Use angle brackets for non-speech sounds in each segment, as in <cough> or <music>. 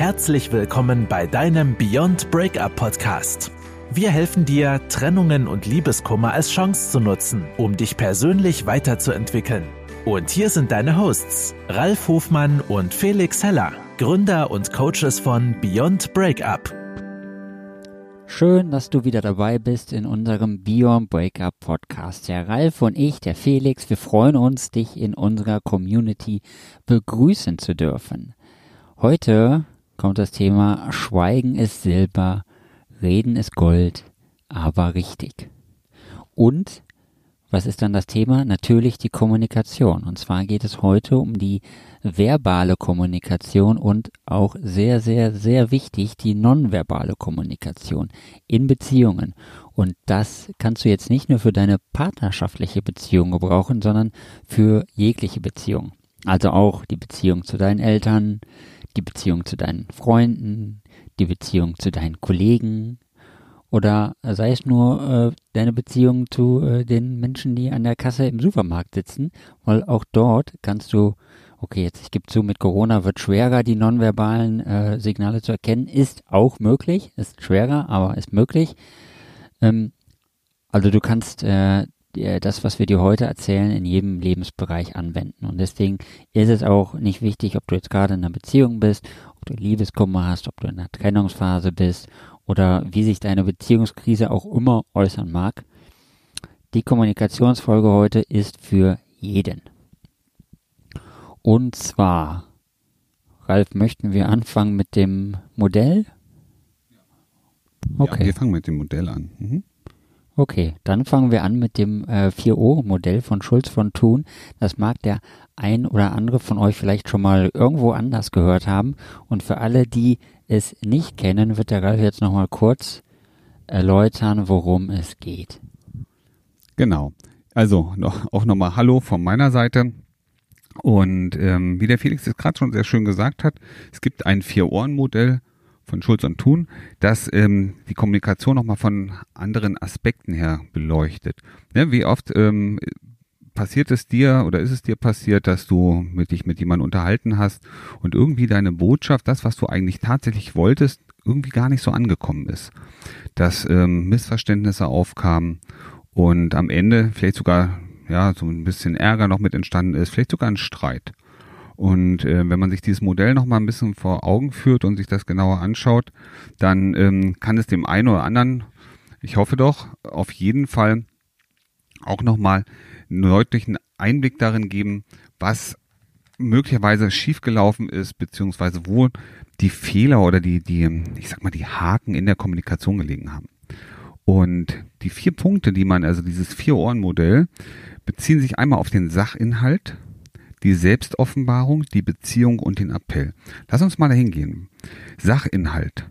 Herzlich willkommen bei deinem Beyond Breakup Podcast. Wir helfen dir, Trennungen und Liebeskummer als Chance zu nutzen, um dich persönlich weiterzuentwickeln. Und hier sind deine Hosts, Ralf Hofmann und Felix Heller, Gründer und Coaches von Beyond Breakup. Schön, dass du wieder dabei bist in unserem Beyond Breakup Podcast. Der Ralf und ich, der Felix, wir freuen uns, dich in unserer Community begrüßen zu dürfen. Heute kommt das Thema Schweigen ist Silber, Reden ist Gold, aber richtig. Und was ist dann das Thema? Natürlich die Kommunikation. Und zwar geht es heute um die verbale Kommunikation und auch sehr, sehr, sehr wichtig die nonverbale Kommunikation in Beziehungen. Und das kannst du jetzt nicht nur für deine partnerschaftliche Beziehung gebrauchen, sondern für jegliche Beziehung. Also auch die Beziehung zu deinen Eltern, die Beziehung zu deinen Freunden, die Beziehung zu deinen Kollegen, oder sei es nur äh, deine Beziehung zu äh, den Menschen, die an der Kasse im Supermarkt sitzen, weil auch dort kannst du, okay, jetzt ich gebe zu, mit Corona wird schwerer, die nonverbalen äh, Signale zu erkennen, ist auch möglich, ist schwerer, aber ist möglich. Ähm, also du kannst äh, das, was wir dir heute erzählen, in jedem Lebensbereich anwenden. Und deswegen ist es auch nicht wichtig, ob du jetzt gerade in einer Beziehung bist, ob du Liebeskummer hast, ob du in einer Trennungsphase bist oder wie sich deine Beziehungskrise auch immer äußern mag. Die Kommunikationsfolge heute ist für jeden. Und zwar, Ralf, möchten wir anfangen mit dem Modell? Okay. Ja, wir fangen mit dem Modell an. Mhm. Okay, dann fangen wir an mit dem äh, 4O-Modell von Schulz von Thun. Das mag der ein oder andere von euch vielleicht schon mal irgendwo anders gehört haben. Und für alle, die es nicht kennen, wird der Ralf jetzt nochmal kurz erläutern, worum es geht. Genau. Also noch, auch nochmal Hallo von meiner Seite. Und ähm, wie der Felix es gerade schon sehr schön gesagt hat, es gibt ein Vier-Ohren-Modell von Schulz und Thun, das ähm, die Kommunikation nochmal von anderen Aspekten her beleuchtet. Ja, wie oft ähm, passiert es dir oder ist es dir passiert, dass du mit dich mit jemandem unterhalten hast und irgendwie deine Botschaft, das, was du eigentlich tatsächlich wolltest, irgendwie gar nicht so angekommen ist. Dass ähm, Missverständnisse aufkamen und am Ende vielleicht sogar ja so ein bisschen Ärger noch mit entstanden ist, vielleicht sogar ein Streit. Und äh, wenn man sich dieses Modell noch mal ein bisschen vor Augen führt und sich das genauer anschaut, dann ähm, kann es dem einen oder anderen, ich hoffe doch, auf jeden Fall auch noch mal einen deutlichen Einblick darin geben, was möglicherweise schiefgelaufen ist, beziehungsweise wo die Fehler oder die, die, ich sag mal, die Haken in der Kommunikation gelegen haben. Und die vier Punkte, die man, also dieses Vier-Ohren-Modell, beziehen sich einmal auf den Sachinhalt, die Selbstoffenbarung, die Beziehung und den Appell. Lass uns mal dahin gehen. Sachinhalt.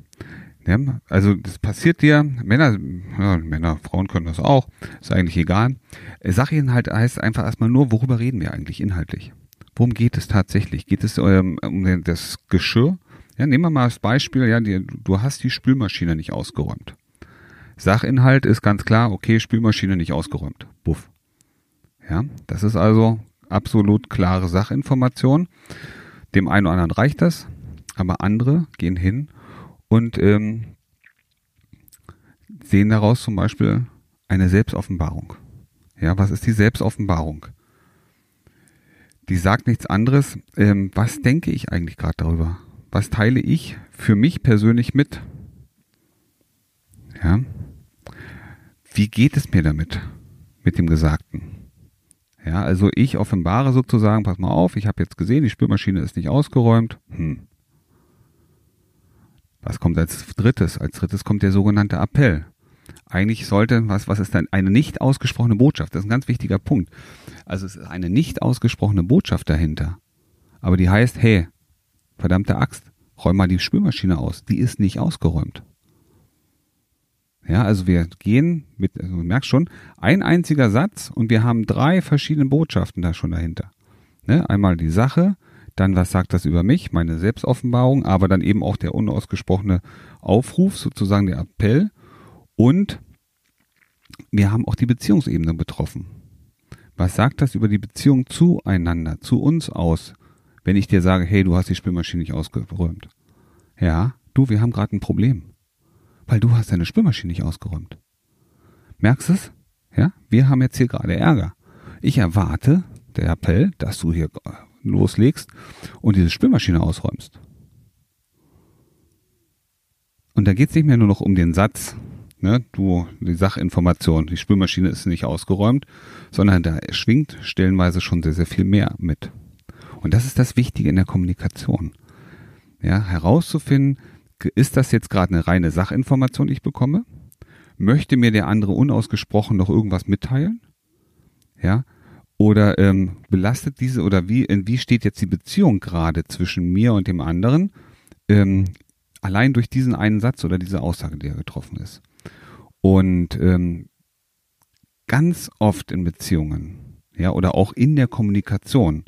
Ja, also das passiert dir, Männer, ja, Männer, Frauen können das auch, ist eigentlich egal. Sachinhalt heißt einfach erstmal nur, worüber reden wir eigentlich inhaltlich? Worum geht es tatsächlich? Geht es ähm, um das Geschirr? Ja, nehmen wir mal das Beispiel, ja, die, du hast die Spülmaschine nicht ausgeräumt. Sachinhalt ist ganz klar, okay, Spülmaschine nicht ausgeräumt. Buff. Ja, das ist also absolut klare Sachinformation. Dem einen oder anderen reicht das, aber andere gehen hin und ähm, sehen daraus zum Beispiel eine Selbstoffenbarung. Ja, was ist die Selbstoffenbarung? Die sagt nichts anderes. Ähm, was denke ich eigentlich gerade darüber? Was teile ich für mich persönlich mit? Ja. Wie geht es mir damit? Mit dem Gesagten? Ja, also ich offenbare sozusagen, pass mal auf, ich habe jetzt gesehen, die Spülmaschine ist nicht ausgeräumt. Hm. Was kommt als drittes? Als drittes kommt der sogenannte Appell. Eigentlich sollte, was, was ist denn eine nicht ausgesprochene Botschaft? Das ist ein ganz wichtiger Punkt. Also es ist eine nicht ausgesprochene Botschaft dahinter. Aber die heißt, hey, verdammte Axt, räum mal die Spülmaschine aus. Die ist nicht ausgeräumt. Ja, also wir gehen mit, also du merkst schon, ein einziger Satz und wir haben drei verschiedene Botschaften da schon dahinter. Ne? Einmal die Sache, dann was sagt das über mich, meine Selbstoffenbarung, aber dann eben auch der unausgesprochene Aufruf, sozusagen der Appell. Und wir haben auch die Beziehungsebene betroffen. Was sagt das über die Beziehung zueinander, zu uns aus, wenn ich dir sage, hey, du hast die Spülmaschine nicht ausgeräumt? Ja, du, wir haben gerade ein Problem. Weil du hast deine Spülmaschine nicht ausgeräumt. Merkst es? Ja, wir haben jetzt hier gerade Ärger. Ich erwarte, der Appell, dass du hier loslegst und diese Spülmaschine ausräumst. Und da geht es nicht mehr nur noch um den Satz, ne, du, die Sachinformation, die Spülmaschine ist nicht ausgeräumt, sondern da schwingt stellenweise schon sehr, sehr viel mehr mit. Und das ist das Wichtige in der Kommunikation. Ja, herauszufinden, ist das jetzt gerade eine reine Sachinformation, die ich bekomme? Möchte mir der andere unausgesprochen noch irgendwas mitteilen? Ja, oder ähm, belastet diese oder wie, in wie steht jetzt die Beziehung gerade zwischen mir und dem anderen? Ähm, allein durch diesen einen Satz oder diese Aussage, die er getroffen ist. Und ähm, ganz oft in Beziehungen, ja, oder auch in der Kommunikation,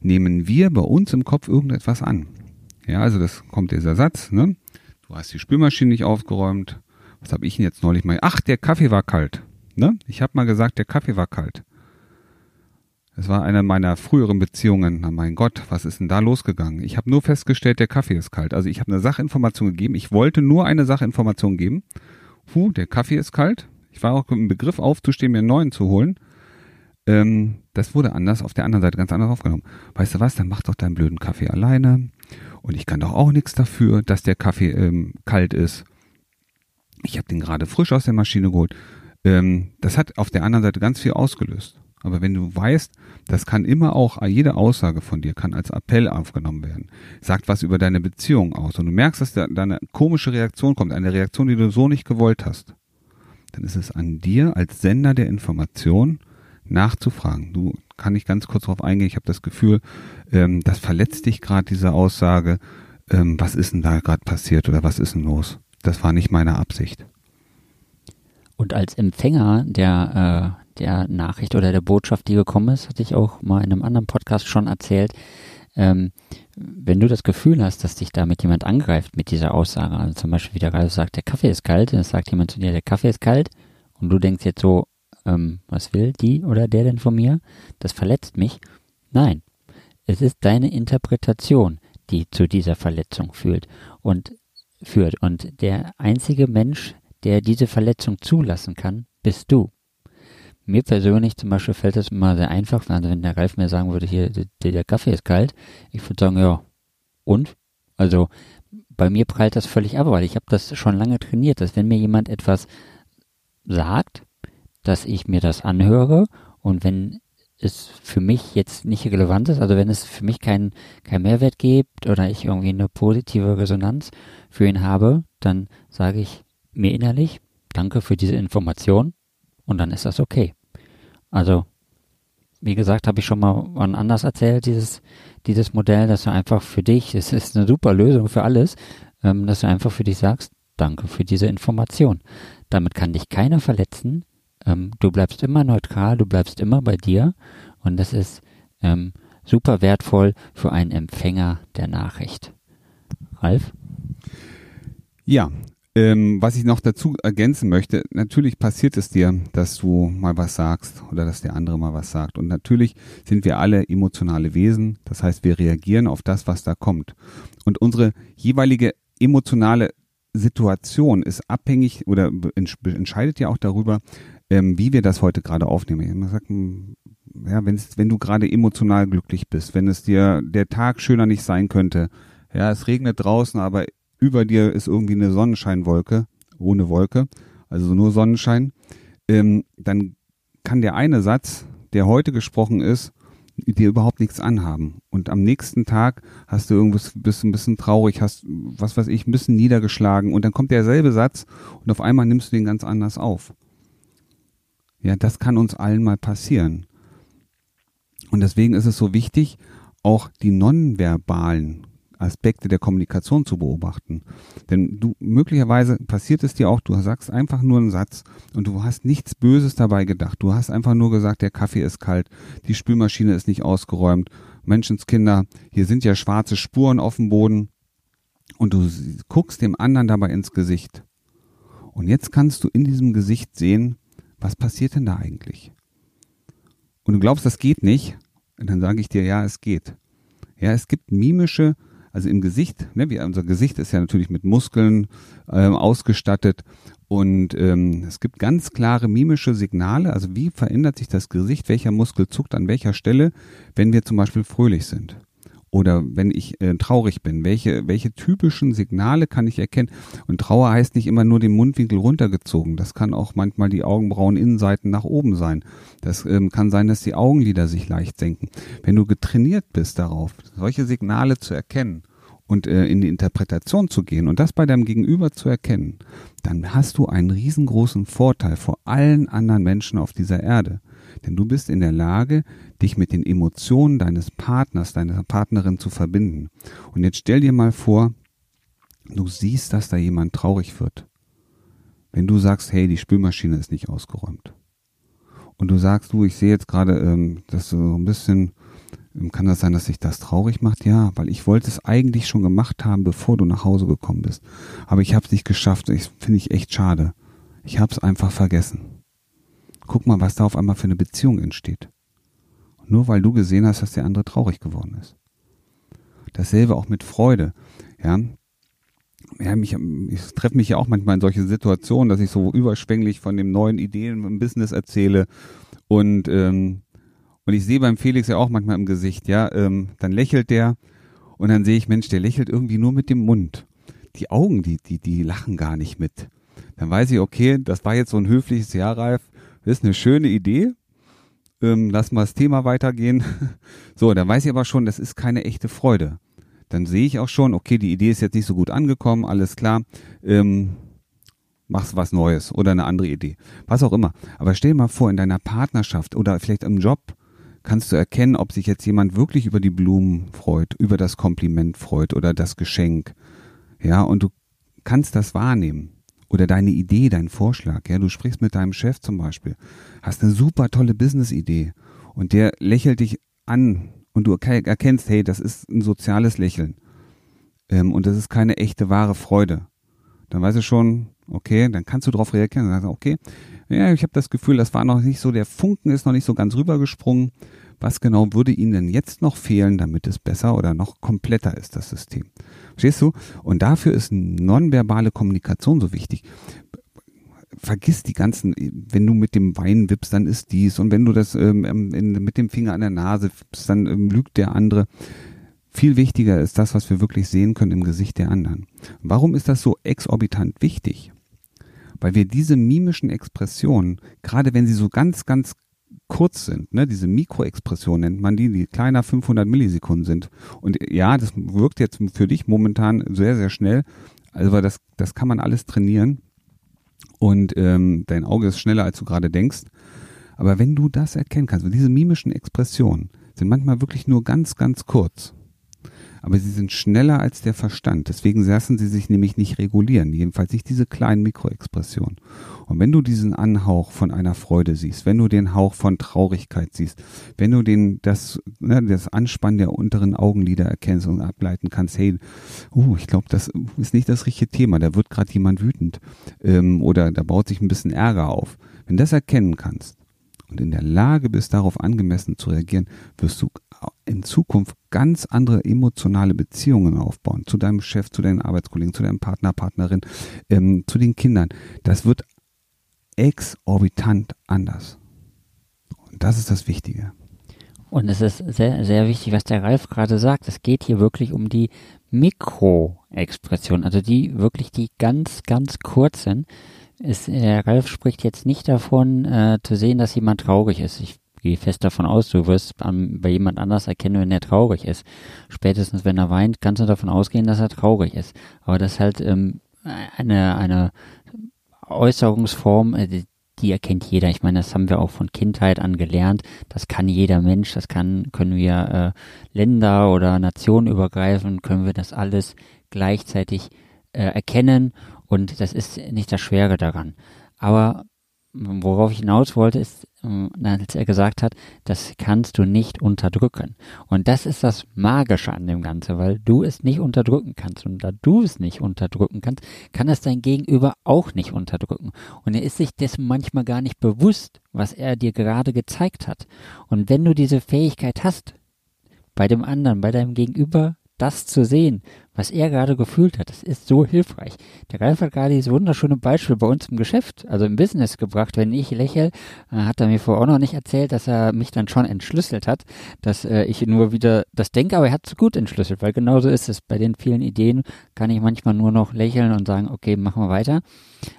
nehmen wir bei uns im Kopf irgendetwas an. Ja, also das kommt dieser Satz, ne? Du hast die Spülmaschine nicht aufgeräumt. Was habe ich denn jetzt neulich mal? Ach, der Kaffee war kalt. Ne? Ich habe mal gesagt, der Kaffee war kalt. Es war eine meiner früheren Beziehungen. Na mein Gott, was ist denn da losgegangen? Ich habe nur festgestellt, der Kaffee ist kalt. Also ich habe eine Sachinformation gegeben. Ich wollte nur eine Sachinformation geben. Puh, der Kaffee ist kalt. Ich war auch im Begriff aufzustehen, mir einen neuen zu holen. Ähm, das wurde anders, auf der anderen Seite ganz anders aufgenommen. Weißt du was, dann mach doch deinen blöden Kaffee alleine. Und ich kann doch auch nichts dafür, dass der Kaffee ähm, kalt ist. Ich habe den gerade frisch aus der Maschine geholt. Ähm, das hat auf der anderen Seite ganz viel ausgelöst. Aber wenn du weißt, das kann immer auch, jede Aussage von dir kann als Appell aufgenommen werden. Sagt was über deine Beziehung aus. Und du merkst, dass da, da eine komische Reaktion kommt, eine Reaktion, die du so nicht gewollt hast. Dann ist es an dir als Sender der Information nachzufragen. Du kann ich ganz kurz darauf eingehen. Ich habe das Gefühl, ähm, das verletzt dich gerade diese Aussage. Ähm, was ist denn da gerade passiert oder was ist denn los? Das war nicht meine Absicht. Und als Empfänger der, äh, der Nachricht oder der Botschaft, die gekommen ist, hatte ich auch mal in einem anderen Podcast schon erzählt. Ähm, wenn du das Gefühl hast, dass dich damit jemand angreift mit dieser Aussage, also zum Beispiel wie der gerade sagt, der Kaffee ist kalt, dann sagt jemand zu dir, der Kaffee ist kalt, und du denkst jetzt so, ähm, was will die oder der denn von mir? Das verletzt mich. Nein, es ist deine Interpretation, die zu dieser Verletzung führt und führt. Und der einzige Mensch, der diese Verletzung zulassen kann, bist du. Mir persönlich zum Beispiel fällt das immer sehr einfach, also wenn der Ralf mir sagen würde, hier, der, der Kaffee ist kalt, ich würde sagen, ja, und? Also bei mir prallt das völlig ab, weil ich habe das schon lange trainiert, dass wenn mir jemand etwas sagt, dass ich mir das anhöre und wenn es für mich jetzt nicht relevant ist, also wenn es für mich keinen kein Mehrwert gibt oder ich irgendwie eine positive Resonanz für ihn habe, dann sage ich mir innerlich, danke für diese Information und dann ist das okay. Also, wie gesagt, habe ich schon mal anders erzählt, dieses, dieses Modell, dass du einfach für dich, es ist eine super Lösung für alles, ähm, dass du einfach für dich sagst, danke für diese Information. Damit kann dich keiner verletzen. Ähm, du bleibst immer neutral, du bleibst immer bei dir und das ist ähm, super wertvoll für einen Empfänger der Nachricht. Ralf? Ja, ähm, was ich noch dazu ergänzen möchte, natürlich passiert es dir, dass du mal was sagst oder dass der andere mal was sagt. Und natürlich sind wir alle emotionale Wesen. Das heißt, wir reagieren auf das, was da kommt. Und unsere jeweilige emotionale Situation ist abhängig oder entscheidet ja auch darüber, ähm, wie wir das heute gerade aufnehmen. Ich sag, hm, ja, wenn du gerade emotional glücklich bist, wenn es dir der Tag schöner nicht sein könnte, ja, es regnet draußen, aber über dir ist irgendwie eine Sonnenscheinwolke, ohne Wolke, also nur Sonnenschein, ähm, dann kann der eine Satz, der heute gesprochen ist, dir überhaupt nichts anhaben. Und am nächsten Tag hast du irgendwas, bist ein bisschen traurig, hast, was weiß ich, ein bisschen niedergeschlagen und dann kommt derselbe Satz und auf einmal nimmst du den ganz anders auf. Ja, das kann uns allen mal passieren. Und deswegen ist es so wichtig, auch die nonverbalen Aspekte der Kommunikation zu beobachten. Denn du, möglicherweise passiert es dir auch, du sagst einfach nur einen Satz und du hast nichts Böses dabei gedacht. Du hast einfach nur gesagt, der Kaffee ist kalt, die Spülmaschine ist nicht ausgeräumt, Menschenskinder, hier sind ja schwarze Spuren auf dem Boden und du guckst dem anderen dabei ins Gesicht. Und jetzt kannst du in diesem Gesicht sehen, was passiert denn da eigentlich? Und du glaubst, das geht nicht? Und dann sage ich dir, ja, es geht. Ja, es gibt mimische Also im Gesicht, ne, wie unser Gesicht ist ja natürlich mit Muskeln ähm, ausgestattet und ähm, es gibt ganz klare mimische Signale. Also wie verändert sich das Gesicht, welcher Muskel zuckt an welcher Stelle, wenn wir zum Beispiel fröhlich sind oder wenn ich äh, traurig bin, welche, welche typischen Signale kann ich erkennen? Und Trauer heißt nicht immer nur den Mundwinkel runtergezogen. Das kann auch manchmal die Augenbrauen Innenseiten nach oben sein. Das ähm, kann sein, dass die Augenlider sich leicht senken. Wenn du getrainiert bist darauf, solche Signale zu erkennen und äh, in die Interpretation zu gehen und das bei deinem Gegenüber zu erkennen, dann hast du einen riesengroßen Vorteil vor allen anderen Menschen auf dieser Erde. Denn du bist in der Lage, dich mit den Emotionen deines Partners, deiner Partnerin zu verbinden. Und jetzt stell dir mal vor, du siehst, dass da jemand traurig wird. Wenn du sagst, hey, die Spülmaschine ist nicht ausgeräumt. Und du sagst, du, ich sehe jetzt gerade, ähm, dass so ein bisschen, ähm, kann das sein, dass sich das traurig macht? Ja, weil ich wollte es eigentlich schon gemacht haben, bevor du nach Hause gekommen bist. Aber ich habe es nicht geschafft. Ich finde ich echt schade. Ich habe es einfach vergessen. Guck mal, was da auf einmal für eine Beziehung entsteht. Nur weil du gesehen hast, dass der andere traurig geworden ist. Dasselbe auch mit Freude. Ja, ja, mich, ich treffe mich ja auch manchmal in solche Situationen, dass ich so überschwänglich von den neuen Ideen im Business erzähle und ähm, und ich sehe beim Felix ja auch manchmal im Gesicht, ja, ähm, dann lächelt der und dann sehe ich, Mensch, der lächelt irgendwie nur mit dem Mund. Die Augen, die die die lachen gar nicht mit. Dann weiß ich, okay, das war jetzt so ein höfliches Ja, Ralf, das ist eine schöne Idee. Ähm, lass mal das Thema weitergehen. <laughs> So, dann weiß ich aber schon, das ist keine echte Freude. Dann sehe ich auch schon, okay, die Idee ist jetzt nicht so gut angekommen, alles klar. Ähm, machst was Neues oder eine andere Idee. Was auch immer. Aber stell dir mal vor, in deiner Partnerschaft oder vielleicht im Job kannst du erkennen, ob sich jetzt jemand wirklich über die Blumen freut, über das Kompliment freut oder das Geschenk. Ja, und du kannst das wahrnehmen oder deine Idee, dein Vorschlag, ja, du sprichst mit deinem Chef zum Beispiel, hast eine super tolle Business-Idee und der lächelt dich an und du erkennst, hey, das ist ein soziales Lächeln ähm, und das ist keine echte wahre Freude. Dann weißt du schon, okay, dann kannst du darauf reagieren und sagst, okay, ja, ich habe das Gefühl, das war noch nicht so, der Funken ist noch nicht so ganz rübergesprungen. Was genau würde Ihnen denn jetzt noch fehlen, damit es besser oder noch kompletter ist, das System? Verstehst du? Und dafür ist nonverbale Kommunikation so wichtig. Vergiss die ganzen, wenn du mit dem Wein wippst, dann ist dies. Und wenn du das ähm, ähm in, mit dem Finger an der Nase wippst, dann ähm, lügt der andere. Viel wichtiger ist das, was wir wirklich sehen können im Gesicht der anderen. Warum ist das so exorbitant wichtig? Weil wir diese mimischen Expressionen, gerade wenn sie so ganz, ganz kurz sind, ne, diese Mikroexpression nennt man die, die kleiner 500 Millisekunden sind. Und ja, das wirkt jetzt für dich momentan sehr, sehr schnell. Also das, das kann man alles trainieren. Und ähm, dein Auge ist schneller, als du gerade denkst. Aber wenn du das erkennen kannst, diese mimischen Expressionen sind manchmal wirklich nur ganz, ganz kurz aber sie sind schneller als der Verstand. Deswegen lassen sie sich nämlich nicht regulieren, jedenfalls nicht diese kleinen Mikroexpressionen. Und wenn du diesen Anhauch von einer Freude siehst, wenn du den Hauch von Traurigkeit siehst, wenn du den das ne, das Anspannen der unteren Augenlider erkennst und ableiten kannst, hey, uh, ich glaube, das ist nicht das richtige Thema, da wird gerade jemand wütend ähm, oder da baut sich ein bisschen Ärger auf. Wenn du das erkennen kannst, und in der Lage bist, darauf angemessen zu reagieren, wirst du in Zukunft ganz andere emotionale Beziehungen aufbauen zu deinem Chef, zu deinen Arbeitskollegen, zu deinem Partner, Partnerin, ähm, zu den Kindern. Das wird exorbitant anders. Und das ist das Wichtige. Und es ist sehr, sehr wichtig, was der Ralf gerade sagt. Es geht hier wirklich um die Mikroexpression, also die wirklich die ganz, ganz kurzen. Ist, der Ralf spricht jetzt nicht davon, äh, zu sehen, dass jemand traurig ist. Ich gehe fest davon aus, du wirst an, bei jemand anders erkennen, wenn er traurig ist. Spätestens wenn er weint, kannst du davon ausgehen, dass er traurig ist. Aber das ist halt ähm, eine, eine Äußerungsform, äh, die, die erkennt jeder. Ich meine, das haben wir auch von Kindheit an gelernt. Das kann jeder Mensch, das kann, können wir äh, Länder oder Nationen übergreifen, können wir das alles gleichzeitig äh, erkennen und das ist nicht das Schwere daran. Aber worauf ich hinaus wollte, ist, ähm, als er gesagt hat, das kannst du nicht unterdrücken. Und das ist das Magische an dem Ganzen, weil du es nicht unterdrücken kannst. Und da du es nicht unterdrücken kannst, kann es dein Gegenüber auch nicht unterdrücken. Und er ist sich dessen manchmal gar nicht bewusst, was er dir gerade gezeigt hat. Und wenn du diese Fähigkeit hast, bei dem anderen, bei deinem Gegenüber das zu sehen, was er gerade gefühlt hat, das ist so hilfreich. Der Ralf hat gerade dieses wunderschöne Beispiel bei uns im Geschäft, also im Business gebracht. Wenn ich lächle, äh, hat er mir vorher auch noch nicht erzählt, dass er mich dann schon entschlüsselt hat, dass äh, ich nur wieder das denke, aber er hat es gut entschlüsselt, weil genauso ist es. Bei den vielen Ideen kann ich manchmal nur noch lächeln und sagen, okay, machen wir weiter.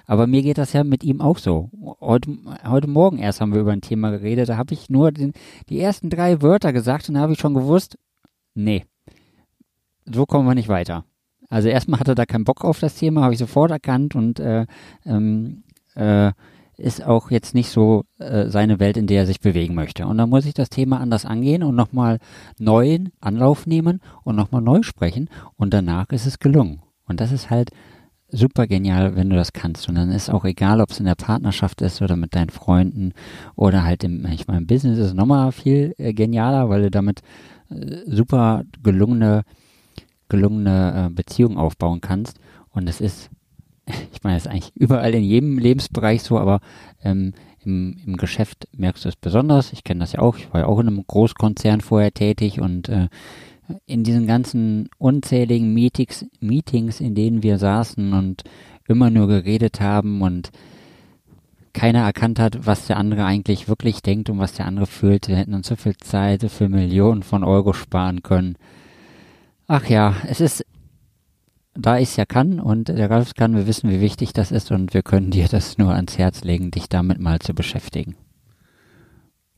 Aber mir geht das ja mit ihm auch so. Heute, heute Morgen erst haben wir über ein Thema geredet, da habe ich nur den, die ersten drei Wörter gesagt und da habe ich schon gewusst, nee, so kommen wir nicht weiter. Also erstmal hatte er da keinen Bock auf das Thema, habe ich sofort erkannt und äh, ähm, äh, ist auch jetzt nicht so äh, seine Welt, in der er sich bewegen möchte. Und dann muss ich das Thema anders angehen und nochmal neuen Anlauf nehmen und nochmal neu sprechen und danach ist es gelungen. Und das ist halt super genial, wenn du das kannst. Und dann ist auch egal, ob es in der Partnerschaft ist oder mit deinen Freunden oder halt im, ich meine, im Business ist es nochmal viel äh, genialer, weil du damit äh, super gelungene gelungene äh, Beziehung aufbauen kannst. Und es ist, <laughs> ich meine, es ist eigentlich überall in jedem Lebensbereich so, aber ähm, im, im Geschäft merkst du es besonders. Ich kenne das ja auch. Ich war ja auch in einem Großkonzern vorher tätig und äh, in diesen ganzen unzähligen Meetings, Meetings, in denen wir saßen und immer nur geredet haben und keiner erkannt hat, was der andere eigentlich wirklich denkt und was der andere fühlt. Wir hätten uns so viel Zeit für Millionen von Euro sparen können. Ach ja, es ist, da ich es ja kann und der Ralf kann, wir wissen, wie wichtig das ist und wir können dir das nur ans Herz legen, dich damit mal zu beschäftigen.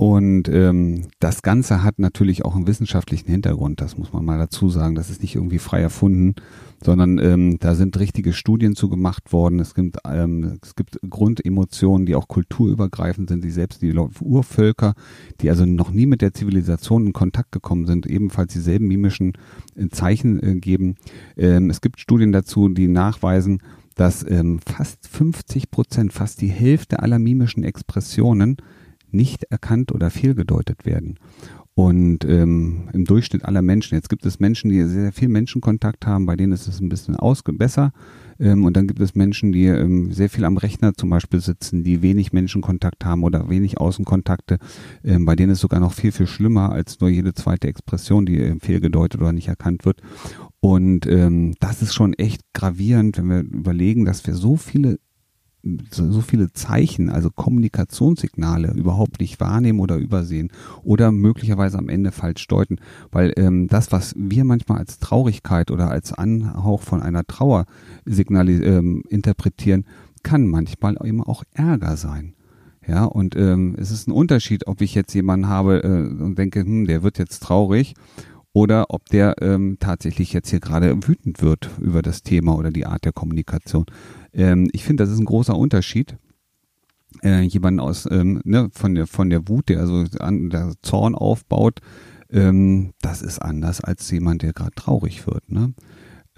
Und ähm, das Ganze hat natürlich auch einen wissenschaftlichen Hintergrund, das muss man mal dazu sagen. Das ist nicht irgendwie frei erfunden, sondern ähm, da sind richtige Studien zu gemacht worden. Es gibt, ähm, es gibt Grundemotionen, die auch kulturübergreifend sind, die selbst die Urvölker, die also noch nie mit der Zivilisation in Kontakt gekommen sind, ebenfalls dieselben mimischen äh, Zeichen äh, geben. Ähm, es gibt Studien dazu, die nachweisen, dass ähm, fast 50 Prozent, fast die Hälfte aller mimischen Expressionen nicht erkannt oder fehlgedeutet werden. Und ähm, im Durchschnitt aller Menschen, jetzt gibt es Menschen, die sehr viel Menschenkontakt haben, bei denen ist es ein bisschen besser. Ähm, und dann gibt es Menschen, die ähm, sehr viel am Rechner zum Beispiel sitzen, die wenig Menschenkontakt haben oder wenig Außenkontakte, ähm, bei denen ist es sogar noch viel, viel schlimmer als nur jede zweite Expression, die äh, fehlgedeutet oder nicht erkannt wird. Und ähm, das ist schon echt gravierend, wenn wir überlegen, dass wir so viele so, viele Zeichen, also Kommunikationssignale überhaupt nicht wahrnehmen oder übersehen oder möglicherweise am Ende falsch deuten. Weil ähm, das, was wir manchmal als Traurigkeit oder als Anhauch von einer Trauer signali ähm, interpretieren, kann manchmal eben auch Ärger sein. Ja, und ähm, es ist ein Unterschied, ob ich jetzt jemanden habe äh, und denke, hm, der wird jetzt traurig oder ob der ähm, tatsächlich jetzt hier gerade wütend wird über das Thema oder die Art der Kommunikation. Ähm, ich finde, das ist ein großer Unterschied. Äh, jemanden aus ähm, ne, von der von der Wut, der also an der Zorn aufbaut, ähm, das ist anders als jemand, der gerade traurig wird. Ne?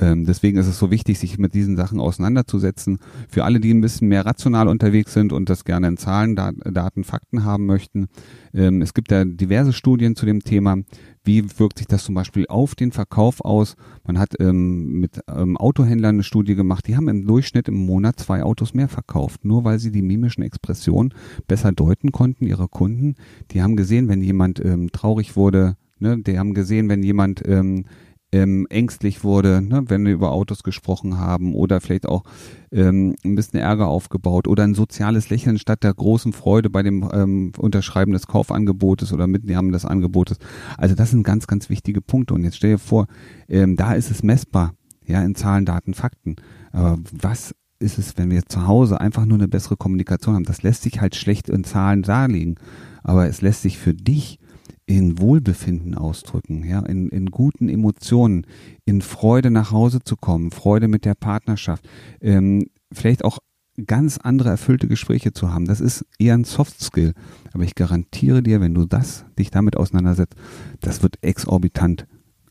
Ähm, deswegen ist es so wichtig, sich mit diesen Sachen auseinanderzusetzen. Für alle, die ein bisschen mehr rational unterwegs sind und das gerne in Zahlen, Daten, Fakten haben möchten. Ähm, es gibt ja diverse Studien zu dem Thema. Wie wirkt sich das zum Beispiel auf den Verkauf aus? Man hat ähm, mit ähm, Autohändlern eine Studie gemacht, die haben im Durchschnitt im Monat zwei Autos mehr verkauft, nur weil sie die mimischen Expressionen besser deuten konnten, ihre Kunden. Die haben gesehen, wenn jemand ähm, traurig wurde, ne, die haben gesehen, wenn jemand ähm, ähm, ängstlich wurde, ne, wenn wir über Autos gesprochen haben oder vielleicht auch ähm, ein bisschen Ärger aufgebaut oder ein soziales Lächeln statt der großen Freude bei dem ähm, Unterschreiben des Kaufangebotes oder Mitnehmen des Angebotes. Also das sind ganz, ganz wichtige Punkte. Und jetzt stell dir vor, ähm, da ist es messbar, ja, in Zahlen, Daten, Fakten. Aber was ist es, wenn wir zu Hause einfach nur eine bessere Kommunikation haben? Das lässt sich halt schlecht in Zahlen darlegen. Aber es lässt sich für dich in Wohlbefinden ausdrücken, ja, in, in guten Emotionen, in Freude nach Hause zu kommen, Freude mit der Partnerschaft, ähm, vielleicht auch ganz andere erfüllte Gespräche zu haben. Das ist eher ein Soft Skill. Aber ich garantiere dir, wenn du das, dich damit auseinandersetzt, das wird exorbitant.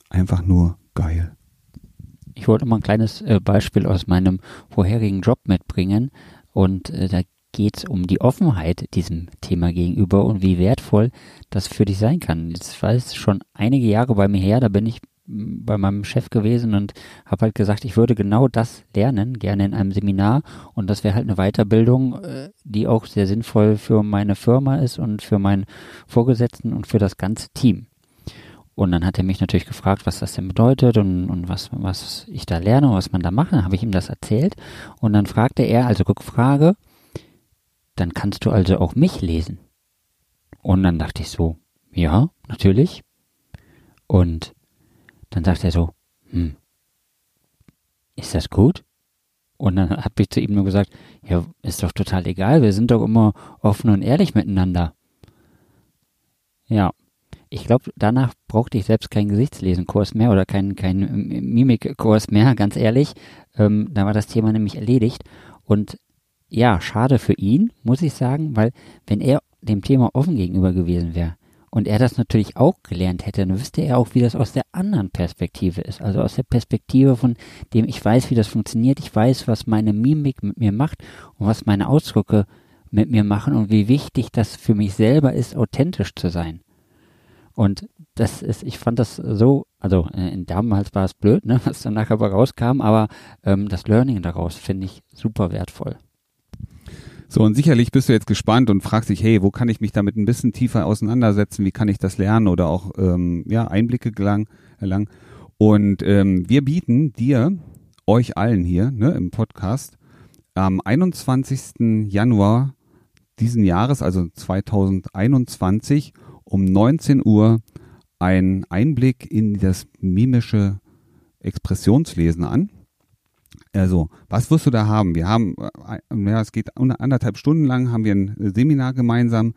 Einfach nur geil. Ich wollte mal ein kleines äh, Beispiel aus meinem vorherigen Job mitbringen. Und äh, da geht es um die Offenheit diesem Thema gegenüber und wie wertvoll das für dich sein kann. Jetzt war es schon einige Jahre bei mir her, da bin ich mm, bei meinem Chef gewesen und habe halt gesagt, ich würde genau das lernen, gerne in einem Seminar und das wäre halt eine Weiterbildung, äh, die auch sehr sinnvoll für meine Firma ist und für meinen Vorgesetzten und für das ganze Team. Und dann hat er mich natürlich gefragt, was das denn bedeutet und, und was, was ich da lerne und was man da macht. Dann habe ich ihm das erzählt. Und dann fragte er, also Rückfrage, dann kannst du also auch mich lesen. Und dann dachte ich so, ja, natürlich. Und dann sagt er so, hm, ist das gut? Und dann habe ich zu ihm nur gesagt, ja, ist doch total egal, wir sind doch immer offen und ehrlich miteinander. Ja, ich glaube, danach brauchte ich selbst keinen Gesichtslesenkurs mehr oder keinen kein Mimikkurs mehr, <laughs> ganz ehrlich. Ähm, da war das Thema nämlich erledigt. Und ja, schade für ihn, muss ich sagen, weil wenn er dem Thema offen gegenüber gewesen wäre, und er das natürlich auch gelernt hätte, dann wüsste er auch, wie das aus der anderen Perspektive ist. Also aus der Perspektive von dem ich weiß, wie das funktioniert, ich weiß, was meine Mimik mit mir macht und was meine Ausdrücke mit mir machen und wie wichtig das für mich selber ist, authentisch zu sein. Und das ist, ich fand das so, also äh, damals war es blöd, ne, <laughs> was dann nachher rauskam, aber ähm, das Learning daraus finde ich super wertvoll. So, und sicherlich bist du jetzt gespannt und fragst dich, hey, wo kann ich mich damit ein bisschen tiefer auseinandersetzen? Wie kann ich das lernen oder auch ähm, ja, Einblicke gelang, erlangen? Und ähm, wir bieten dir, euch allen hier ne, im Podcast, am 21. Januar diesen Jahres, also 2021, um 19 Uhr einen Einblick in das mimische Expressionslesen an. Also, was wirst du da haben? Wir haben, äh, ja, es geht anderthalb Stunden lang, haben wir ein Seminar gemeinsam,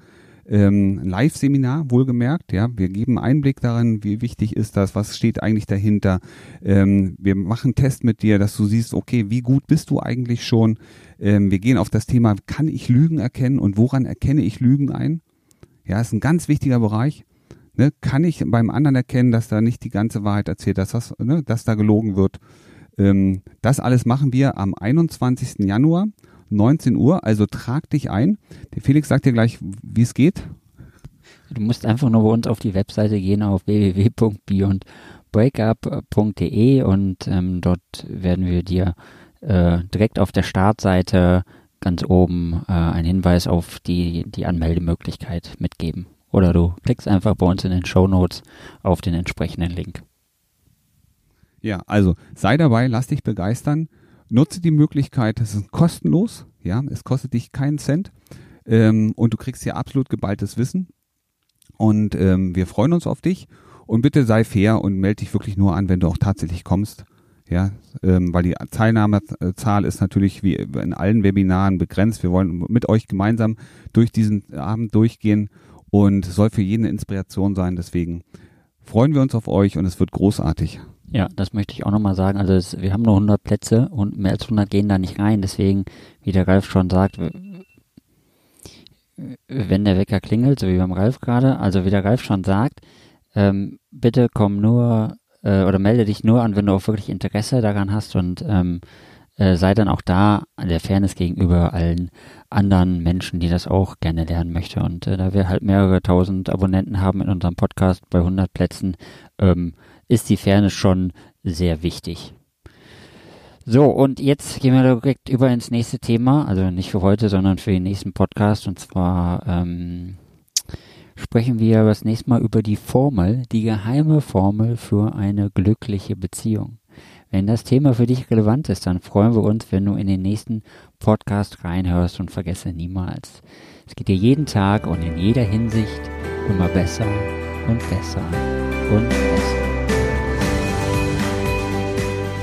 ähm, ein Live-Seminar, wohlgemerkt, ja. Wir geben Einblick darin, wie wichtig ist das, was steht eigentlich dahinter. Ähm, wir machen Test mit dir, dass du siehst, okay, wie gut bist du eigentlich schon? Ähm, wir gehen auf das Thema, kann ich Lügen erkennen und woran erkenne ich Lügen ein? Ja, ist ein ganz wichtiger Bereich. Ne? Kann ich beim anderen erkennen, dass da nicht die ganze Wahrheit erzählt, dass das, ne, dass da gelogen wird? Ähm, das alles machen wir am 21. Januar, 19 Uhr. Also trag dich ein. Der Felix sagt dir gleich, wie es geht. Du musst einfach nur bei uns auf die Webseite gehen auf www.beyondbreakup.de und ähm, dort werden wir dir äh, direkt auf der Startseite ganz oben äh, einen Hinweis auf die, die Anmeldemöglichkeit mitgeben. Oder du klickst einfach bei uns in den Show Notes auf den entsprechenden Link. Ja, also sei dabei, lass dich begeistern, nutze die Möglichkeit, es ist kostenlos, ja, es kostet dich keinen Cent ähm, und du kriegst hier absolut geballtes Wissen und ähm, wir freuen uns auf dich und bitte sei fair und melde dich wirklich nur an, wenn du auch tatsächlich kommst. Ja, ähm, weil die Teilnahmezahl ist natürlich wie in allen Webinaren begrenzt. Wir wollen mit euch gemeinsam durch diesen Abend durchgehen und soll für jeden eine Inspiration sein. Deswegen freuen wir uns auf euch und es wird großartig. Ja, das möchte ich auch nochmal sagen. Also es, wir haben nur 100 Plätze und mehr als 100 gehen da nicht rein. Deswegen, wie der Ralf schon sagt, wenn der Wecker klingelt, so wie beim Ralf gerade, also wie der Ralf schon sagt, ähm, bitte komm nur äh, oder melde dich nur an, wenn du auch wirklich Interesse daran hast und ähm, äh, sei dann auch da der Fairness gegenüber allen anderen Menschen, die das auch gerne lernen möchte. Und äh, da wir halt mehrere tausend Abonnenten haben in unserem Podcast bei 100 Plätzen, ähm, ist die Fairness schon sehr wichtig. So, und jetzt gehen wir direkt über ins nächste Thema, also nicht für heute, sondern für den nächsten Podcast. Und zwar ähm, sprechen wir das nächste Mal über die Formel, die geheime Formel für eine glückliche Beziehung. Wenn das Thema für dich relevant ist, dann freuen wir uns, wenn du in den nächsten Podcast reinhörst und vergesse niemals. Es geht dir jeden Tag und in jeder Hinsicht immer besser und besser und besser.